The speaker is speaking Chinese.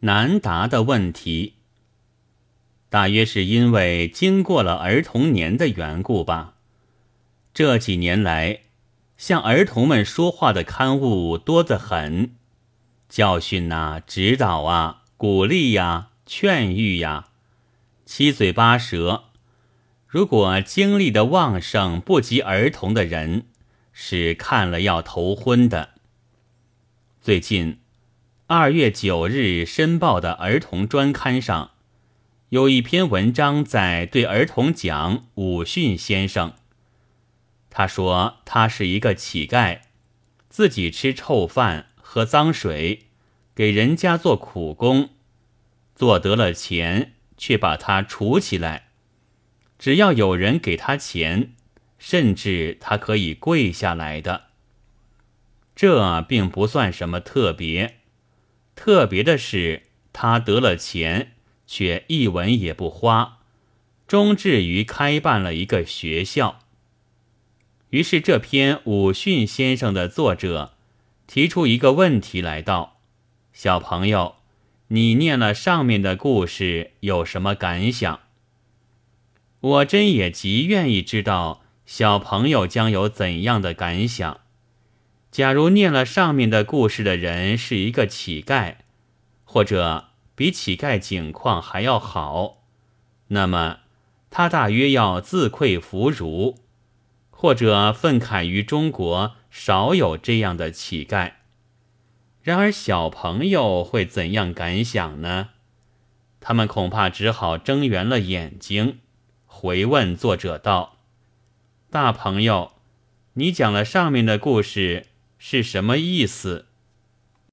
难答的问题。大约是因为经过了儿童年的缘故吧。这几年来，向儿童们说话的刊物多得很，教训呐、指导啊、鼓励呀、劝喻呀，七嘴八舌。如果精力的旺盛不及儿童的人，是看了要头昏的。最近，二月九日《申报》的儿童专刊上。有一篇文章在对儿童讲武训先生。他说他是一个乞丐，自己吃臭饭，喝脏水，给人家做苦工，做得了钱，却把他储起来。只要有人给他钱，甚至他可以跪下来的。这并不算什么特别，特别的是他得了钱。却一文也不花，终至于开办了一个学校。于是这篇武训先生的作者提出一个问题来道：“小朋友，你念了上面的故事有什么感想？”我真也极愿意知道小朋友将有怎样的感想。假如念了上面的故事的人是一个乞丐，或者……比乞丐境况还要好，那么他大约要自愧弗如，或者愤慨于中国少有这样的乞丐。然而小朋友会怎样感想呢？他们恐怕只好睁圆了眼睛，回问作者道：“大朋友，你讲了上面的故事是什么意思？”